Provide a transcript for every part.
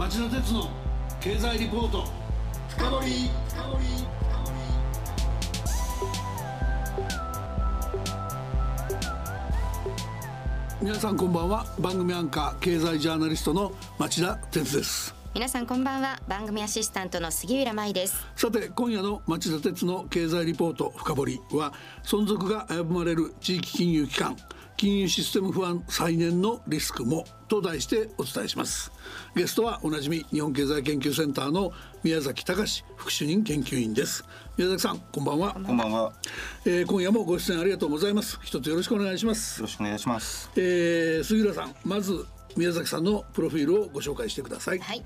町田鉄の経済リポート。深掘皆さんこんばんは。番組アンカー経済ジャーナリストの町田鉄です。皆さんこんばんは。番組アシスタントの杉浦舞です。さて今夜の町田鉄の経済リポート深掘りは存続が危ぶまれる地域金融機関金融システム不安再燃のリスクもと題してお伝えします。ゲストはおなじみ日本経済研究センターの宮崎隆副主任研究員です。宮崎さんこんばんは。こんばんは、えー、今夜もご出演ありがとうございます。一つよろしくお願いします。よろしくお願いします。えー、杉浦さんまず宮崎さんのプロフィールをご紹介してください。はい。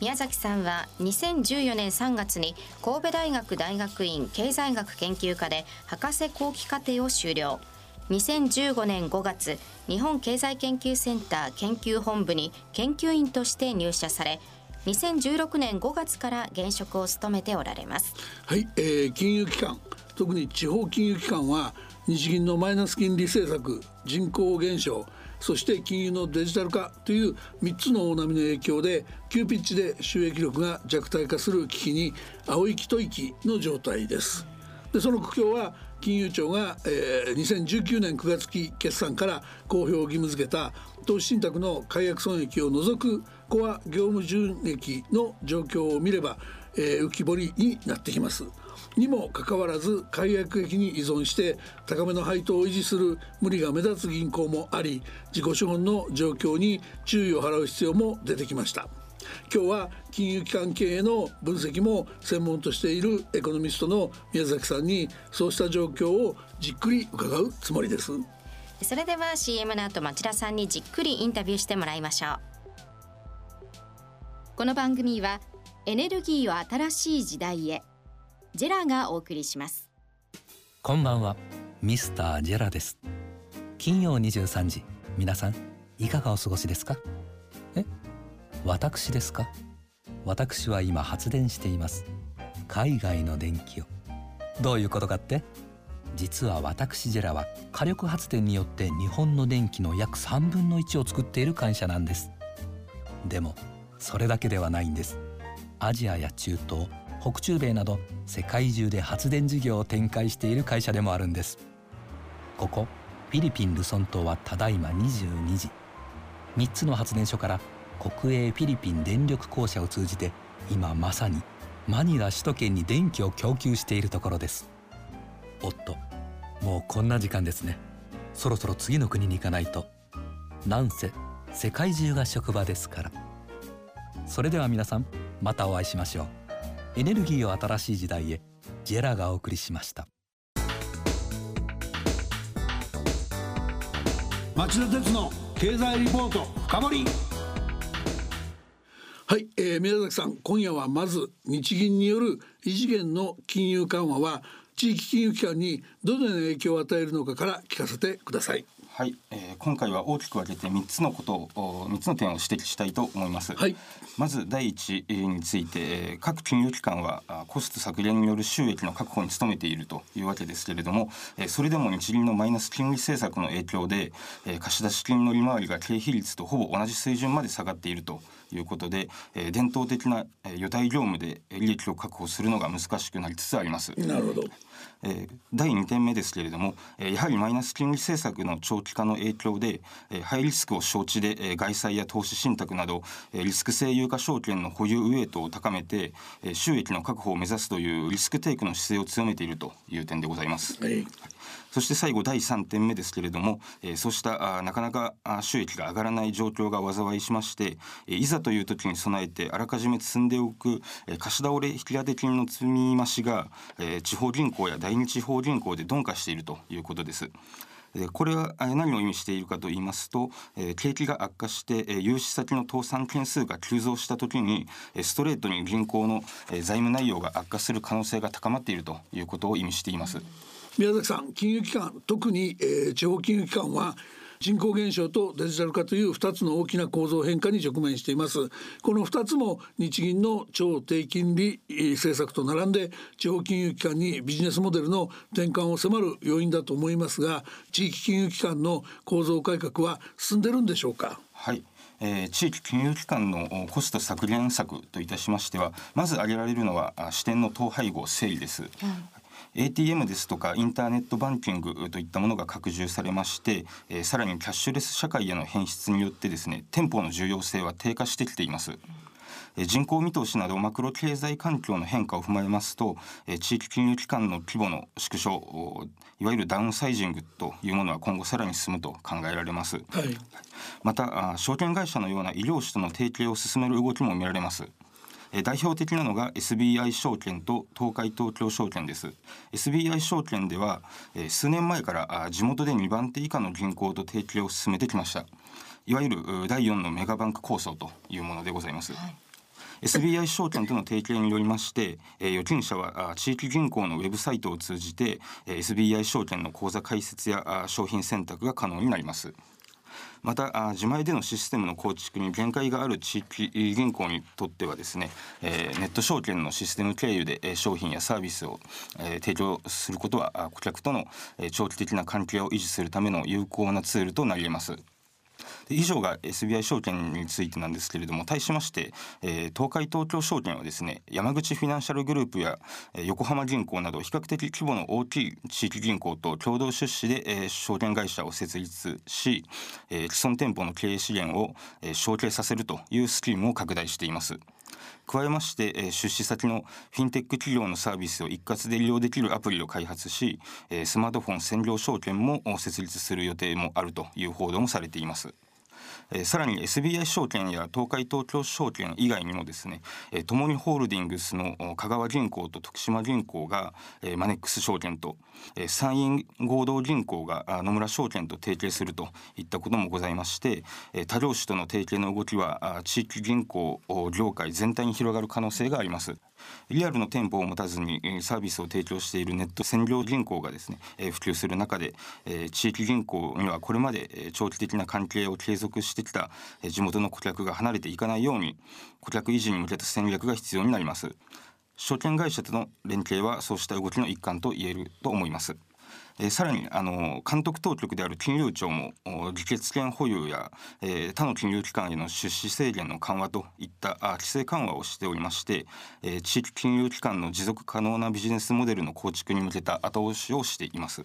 宮崎さんは2014年3月に神戸大学大学院経済学研究科で博士後期課程を修了2015年5月日本経済研究センター研究本部に研究員として入社され2016年5月から現職を務めておられます。はい、えー、金融機関特に地方金融機関は日銀のマイナス金利政策人口減少そして金融のデジタル化という3つの大波の影響で急ピッチで収益力が弱体化する危機に青い一息の状態です。でその苦境は金融庁が、えー、2019年9月期決算から公表を義務付けた投資信託の解約損益を除くコア業務純益の状況を見れば、えー、浮き彫りになってきます。にもかかわらず解約益に依存して高めの配当を維持する無理が目立つ銀行もあり自己資本の状況に注意を払う必要も出てきました。今日は金融機関経営の分析も専門としているエコノミストの宮崎さんにそうした状況をじっくり伺うつもりです。それでは CM の後町田さんにじっくりインタビューしてもらいましょう。この番組はエネルギーを新しい時代へ。ジェラがお送りします。こんばんは。ミスタージェラです。金曜23時。皆さんいかがお過ごしですか？私ですか？私は今発電しています。海外の電気を。どういうことかって？実は私ジェラは火力発電によって日本の電気の約3分の1を作っている会社なんです。でもそれだけではないんです。アジアや中東北中米など世界中で発電事業を展開している会社でもあるんです。ここフィリピン・ルソン島はただいま22時。3つの発電所から国営フィリピン電力公社を通じて今まさにマニラ首都圏に電気を供給しているところです。おっともうこんな時間ですね。そろそろ次の国に行かないと。なんせ世界中が職場ですから。それでは皆さんまたお会いしましょう。エネルギーを新しい時代へジェラがお送りしました。町田鉄の経済リポート深掘り。はい、えー、宮崎さん今夜はまず日銀による異次元の金融緩和は地域金融機関にどのような影響を与えるのかから聞かせてください。はい、えー、今回は大きく分けて3つのことを3つの点を指摘したいと思います、はい、まず第一について各金融機関はコスト削減による収益の確保に努めているというわけですけれどもそれでも日銀のマイナス金利政策の影響で貸出金の利回りが経費率とほぼ同じ水準まで下がっているということで伝統的な予対業務で利益を確保するのが難しくなりつつあります。なるほど。えー、第2点目ですけれども、えー、やはりマイナス金利政策の長期化の影響で、えー、ハイリスクを承知で、えー、外債や投資信託など、えー、リスク性有価証券の保有ウエイトを高めて、えー、収益の確保を目指すというリスクテイクの姿勢を強めているという点でございます。はいそして最後第3点目ですけれども、えー、そうしたあなかなか収益が上がらない状況が災いしまして、えー、いざという時に備えてあらかじめ積んでおく、えー、貸し倒れ引き当て金の積み増しが、えー、地方銀行や第二地方銀行で鈍化しているということです。これは何を意味しているかと言いますと景気が悪化して融資先の倒産件数が急増した時にストレートに銀行の財務内容が悪化する可能性が高まっているということを意味しています。宮崎さん金融機関特に、えー、地方金融機関は人口減少とデジタル化という2つの大きな構造変化に直面しています。この2つも日銀の超低金利政策と並んで地方金融機関にビジネスモデルの転換を迫る要因だと思いますが地域金融機関の構造改革は進んでるんでしょうか？はい。えー、地域金融機関のコスト削減策といたしましてはまず挙げられるのは支店の統廃合整理です、ATM ですとかインターネットバンキングといったものが拡充されまして、えー、さらにキャッシュレス社会への変質によってですね店舗の重要性は低下してきています。人口見通しなどマクロ経済環境の変化を踏まえますと地域金融機関の規模の縮小いわゆるダウンサイジングというものは今後さらに進むと考えられます、はい、また証券会社のような医療士との提携を進める動きも見られます代表的なのが SBI 証券と東海東京証券です。SBI 証券では数年前から地元で2番手以下の銀行と提携を進めてきました。いわゆる第4のメガバンク構想というものでございます、はい。SBI 証券との提携によりまして、えー、預金者は地域銀行のウェブサイトを通じて、えー、SBI 証券の口座開設や商品選択が可能になります。また自前でのシステムの構築に限界がある地域銀行にとってはですね、えー、ネット証券のシステム経由で商品やサービスを、え、提供することは顧客との長期的な関係を維持するための有効なツールとなり得ます。以上が SBI 証券についてなんですけれども対しまして、えー、東海東京証券はですね山口フィナンシャルグループや、えー、横浜銀行など比較的規模の大きい地域銀行と共同出資で、えー、証券会社を設立し、えー、既存店舗の経営資源を、えー、承継させるというスキームを拡大しています。加えまして、え出資先のフィンテック企業のサービスを一括で利用できるアプリを開発し、えスマートフォン専業証券も設立する予定もあるという報道もされています。えー、さらに SBI 証券や東海東京証券以外にもですね、えー、共にホールディングスの香川銀行と徳島銀行が、えー、マネックス証券と、えー、山陰合同銀行が野村証券と提携するといったこともございまして、えー、他業種との提携の動きは地域銀行業界全体に広がる可能性があります。リアルの店舗を持たずにサービスを提供しているネット専業銀行がですね普及する中で地域銀行にはこれまで長期的な関係を継続ししてきた地元の顧客が離れていかないように顧客維持に向けた戦略が必要になります。証券会社との連携はそうした動きの一環と言えると思います。えー、さらにあの監督当局である金融庁も議決権保有や、えー、他の金融機関への出資制限の緩和といったあ規制緩和をしておりまして、えー、地域金融機関の持続可能なビジネスモデルの構築に向けた後押しをしています。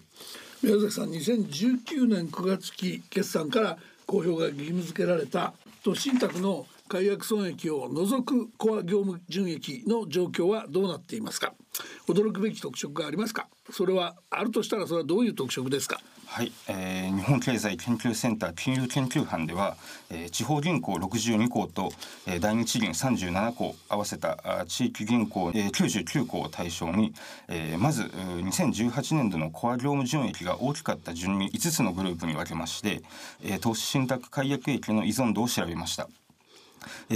宮崎さん2019年9月期決算から公表が義務付けられた都信託の解約損益を除くコア業務純益の状況はどうなっていますか？驚くべき特色がありますか？それはあるとしたらそれはどういう特色ですか？はい、えー、日本経済研究センター金融研究班では、えー、地方銀行62行と、えー、大日銀37行合わせたあ地域銀行、えー、99行を対象に、えー、まず2018年度のコア業務純益が大きかった順に5つのグループに分けまして、えー、投資信託解約益の依存度を調べました。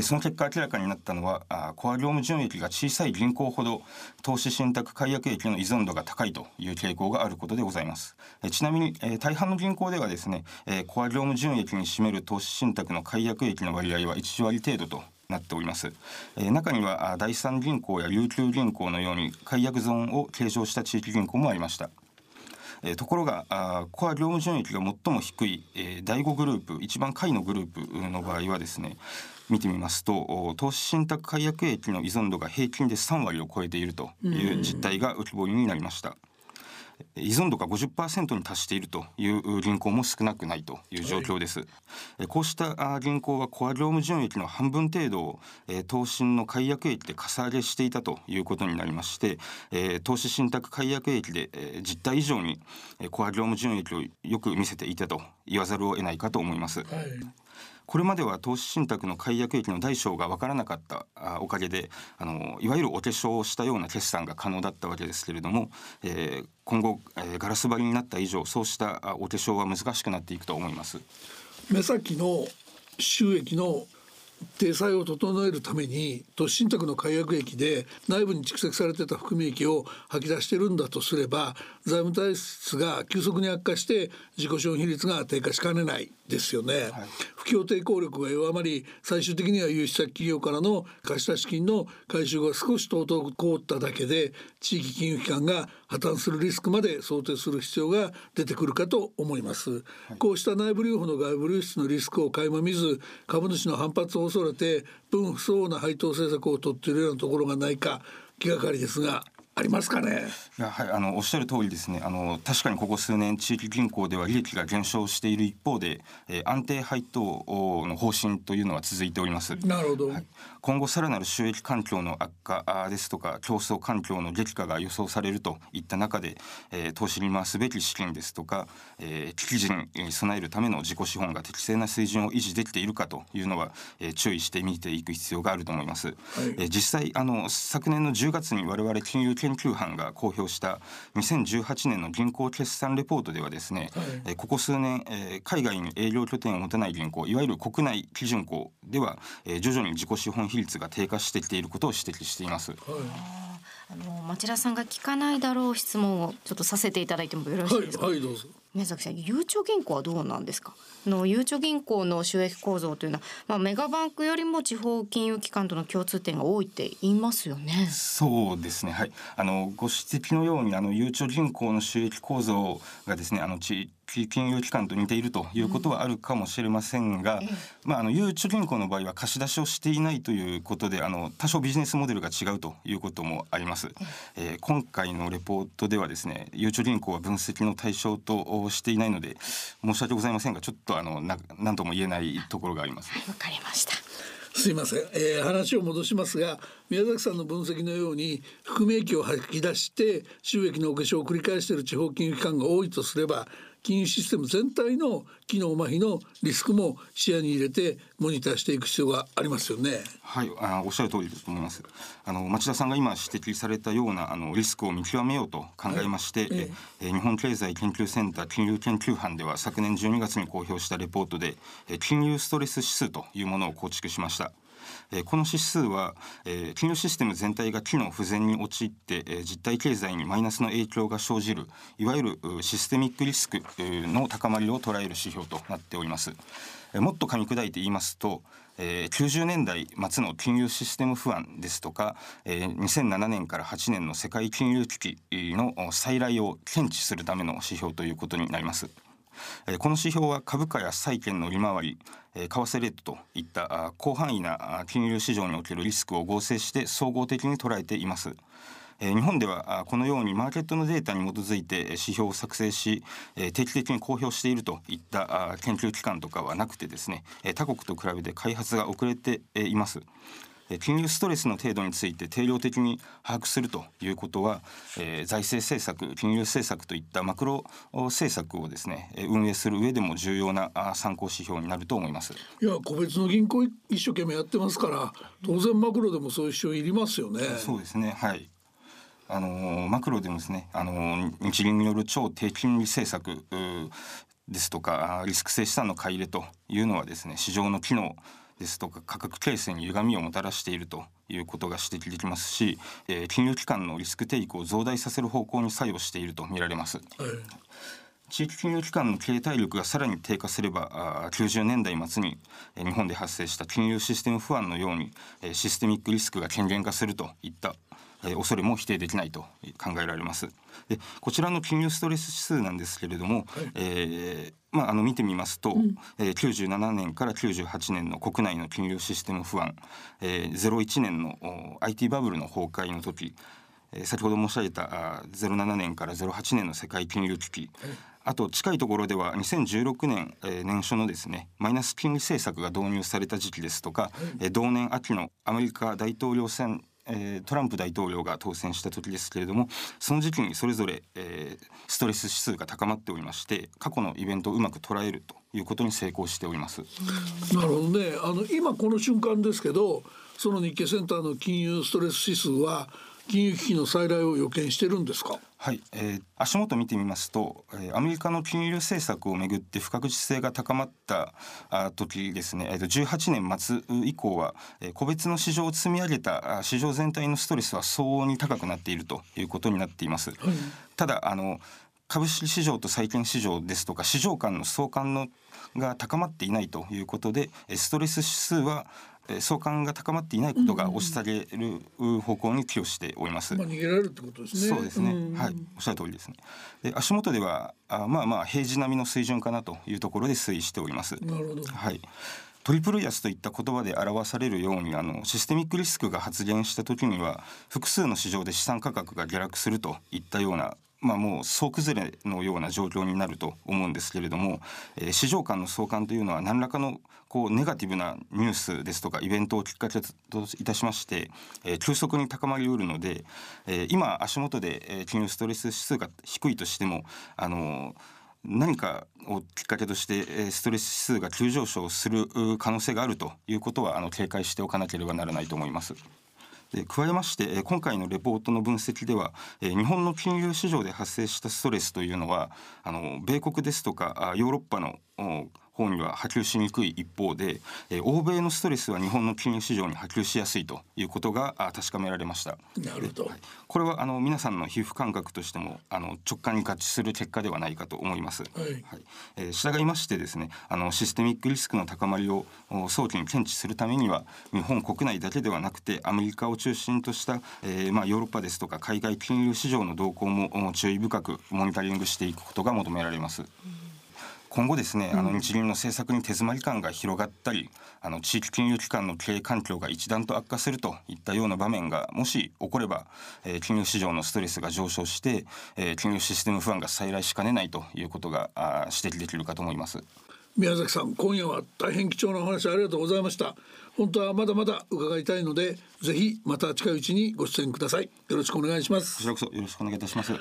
その結果明らかになったのはコア業務純益が小さい銀行ほど投資信託解約益の依存度が高いという傾向があることでございます。ちなみに大半の銀行ではですねコア業務純益に占める投資信託の解約益の割合は1割程度となっております、え中には第三銀行や琉球銀行のように解約ゾーンを計上した地域銀行もありました。えところがあコア業務純益が最も低い、えー、第5グループ一番下位のグループの場合はですね見てみますと投資信託解約益の依存度が平均で3割を超えているという実態が浮き彫りになりました。依存度が50%に達しているという銀行も少なくないという状況です。はい、こうした銀行はコア業務純益の半分程度を投資の解約益でかさ上げしていたということになりまして、投資信託解約益で実態以上にコア業務純益をよく見せていたと言わざるを得ないかと思います。はいこれまでは投資信託の解約益の大小が分からなかったおかげであのいわゆるお化粧をしたような決算が可能だったわけですけれども、えー、今後、えー、ガラス張りになった以上そうしたお化粧は難しくなっていくと思います。目先の収益の体裁を整えるために都市信託の解約益で内部に蓄積されてた含み益を吐き出してるんだとすれば財務体質が急速に悪化して自己資本比率が低下しかねないですよね、はい、不況抵抗力が弱まり最終的には輸出先企業からの貸した資金の回収が少し滞っただけで地域金融機関が破綻するリスクまで想定する必要が出てくるかと思います、はい、こうした内部留保の外部流出のリスクを垣間見ず株主の反発を恐れて分不相応な配当政策を取っているようなところがないか気がかりですがありますかね？いやはいあのおっしゃる通りですね。あの確かにここ数年地域銀行では利益が減少している一方で、えー、安定配当の方針というのは続いております。なるほど。はい、今後さらなる収益環境の悪化ですとか競争環境の激化が予想されるといった中で、えー、投資に回すべき資金ですとか、えー、危機時に備えるための自己資本が適正な水準を維持できているかというのは、えー、注意して見ていく必要があると思います。はい、えー、実際あの昨年の10月に我々金融研究班が公表した2018年の銀行決算レポートではですね、はい、ここ数年、えー、海外に営業拠点を持たない銀行いわゆる国内基準行では、えー、徐々に自己資本比率が低下してきていることを指摘しています。はいあの町田さんが聞かないだろう質問をちょっとさせていただいてもよろしいですか？はい、はい、どうぞ。宮崎さん、ゆうちょ銀行はどうなんですか？のゆうちょ銀行の収益構造というのは、まあ、メガバンクよりも地方金融機関との共通点が多いって言いますよね。そうですね。はい。あのご指摘のようにあのゆうちょ銀行の収益構造がですね、あの地金融機関と似ているということはあるかもしれませんが、うん、まあ、あのゆうちょ銀行の場合は貸し出しをしていないということであの多少ビジネスモデルが違うということもあります。えー、今回のレポートではですねゆうちょ銀行は分析の対象としていないので申し訳ございませんがちょっとあのな何とも言えないところがあります。わ、かりました。すいません、えー、話を戻しますが宮崎さんの分析のように含み益を吐き出して収益のお化粧を繰り返している地方金融機関が多いとすれば金融システム全体の機能麻痺のリスクも視野に入れてモニターしていく必要がありますよね。はい、あおっしゃる通りだと思います。あの町田さんが今指摘されたようなあのリスクを見極めようと考えまして、はい、え日本経済研究センター金融研究班では昨年12月に公表したレポートで金融ストレス指数というものを構築しました。えこの指数は、え金融システム全体が機能不全に陥って、え実体経済にマイナスの影響が生じるいわゆるシステミックリスクの高まりを捉える指標となっております。えもっと噛み砕いて言いますとえー、90年代末の金融システム不安ですとか、えー、2007年から8年の世界金融危機の再来を検知するための指標ということになります。この指標は株価や債券の利回り為替レートといった広範囲な金融市場におけるリスクを合成して総合的に捉えています。日本ではこのようにマーケットのデータに基づいて指標を作成し定期的に公表しているといった研究機関とかはなくてですね他国と比べて開発が遅れています。金融ストレスの程度について定量的に把握するということは、えー、財政政策金融政策といったマクロ政策をですね運営する上でも重要な参考指標になると思います。いや個別の銀行一生懸命やってますから当然マクロでもそういう指標いりますよね。そうですねはい。あのマクロでもですねあの日銀による超低金利政策ですとかリスク性資産の買い入れというのはですね市場の機能ですとか価格形成に歪みをもたらしているということが指摘できますし、えー、金融機関のリスクテイクを増大させる方向に作用していると見られます。はい地域金融機関の経営体力がさらに低下すればあ90年代末に日本で発生した金融システム不安のようにシステミックリスクが顕現化するといった恐れも否定できないと考えられます。でこちらの金融ストレス指数なんですけれども、はい、えー、まあ、あの見てみますと、うん、えー、97年から98年の国内の金融システム不安、えー、01年の IT バブルの崩壊の時先ほど申し上げた07年から08年の世界金融危機、あと近いところでは2016年、え年初のですねマイナス金利政策が導入された時期ですとか、え同年秋のアメリカ大統領選えー、トランプ大統領が当選した時ですけれどもその時期にそれぞれ、えー、ストレス指数が高まっておりまして過去のイベントをうまく捉えるということに成功しております。なるほどねあの今この瞬間ですけどその日経センターの金融ストレス指数は金融危機の再来を予見してるんですか？はい、えー、足元見てみますと、えー、アメリカの金融政策をめぐって不確実性が高まったあ時ですね、えー、と18年末以降は、えー、個別の市場を積み上げた市場全体のストレスは相応に高くなっているということになっています。はい、ただあの株式市場と債券市場ですとか市場間の相関のが高まっていないということでストレス指数は相関が高まっていないことが押し下げる方向に寄与しております。まあ、逃げられるってことですね。そうですね。はい、おっしゃる通りですね。で、足元ではあまあまあ平時並みの水準かなというところで推移しております。なるほど。はい。トリプル安といった言葉で表されるようにあのシステミックリスクが発現した時には複数の市場で資産価格が下落するといったようなまあ、もう総崩れのような状況になると思うんですけれども、えー、市場間の相関というのは何らかのこうネガティブなニュースですとかイベントをきっかけといたしまして、えー、急速に高まりうるので、えー、今足元で、え、金融ストレス指数が低いとしてもあの何かをきっかけとしてストレス指数が急上昇する可能性があるということはあの警戒しておかなければならないと思います。加えまして今回のレポートの分析では日本の金融市場で発生したストレスというのはあの米国ですとかヨーロッパの方には波及しにくい一方で、えー、欧米のストレスは日本の金融市場に波及しやすいということが確かめられました。なるほど。これはあの皆さんの皮膚感覚としてもあの直感に合致する結果ではないかと思います。はい。はい、えー、従いましてですね、あのシステミックリスクの高まりを早期に検知するためには日本国内だけではなくてアメリカを中心とした、えー、まあヨーロッパですとか海外金融市場の動向も注意深くモニタリングしていくことが求められます。うん今後ですね、あの日銀の政策に手詰まり感が広がったりあの地域金融機関の経営環境が一段と悪化するといったような場面がもし起これば、えー、金融市場のストレスが上昇して、えー、金融システム不安が再来しかねないということがあ指摘できるかと思います。宮崎さん今夜は大変貴重なお話ありがとうございました。本当はまだまだ伺いたいのでぜひまた近いうちにご出演ください。よろしくお願いします。こちらこそよろしくお願いいたします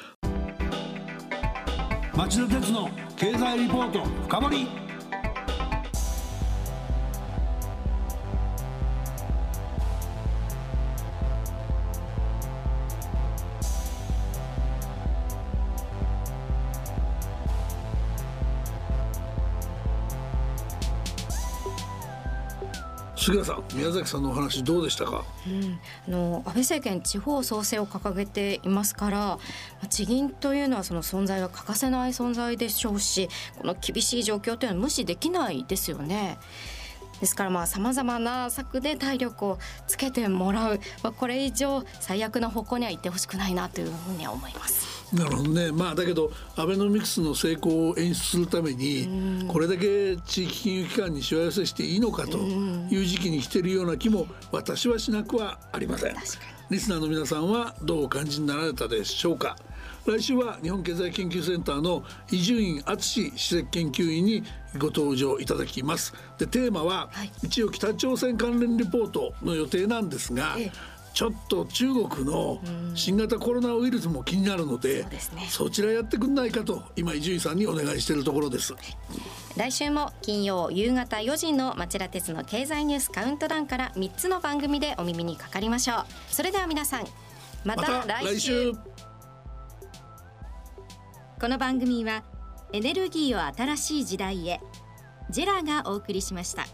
町田鉄の経済リポート深掘り。杉谷さん宮崎さんのお話どうでしたか、うん、あの安倍政権地方創生を掲げていますから地銀というのはその存在は欠かせない存在でしょうしこの厳しい状況というのは無視できないですよね。ですからまあさまざまな策で体力をつけてもらう、まあ、これ以上最悪な方向には行ってほしくないなというふうには思います。なるほどね。まあだけどアベノミクスの成功を演出するためにこれだけ地域金融機関にしわ寄せしていいのかという時期に来ているような気も私はしなくはありません。リスナーの皆さんはどうお感じになられたでしょうか？来週は日本経済研究センターの伊集院敦史史跡研究員にご登場いただきます。でテーマは、はい、一応北朝鮮関連リポートの予定なんですが、ええ。ちょっと中国の新型コロナウイルスも気になるので、そちらやってくんないかと今伊集院さんにお願いしているところです。来週も金曜夕方4時の町田鉄の経済ニュースカウントダウンから3つの番組でお耳にかかりましょう。それでは皆さんまた来週,、この番組はエネルギーを新しい時代へジェラがお送りしました。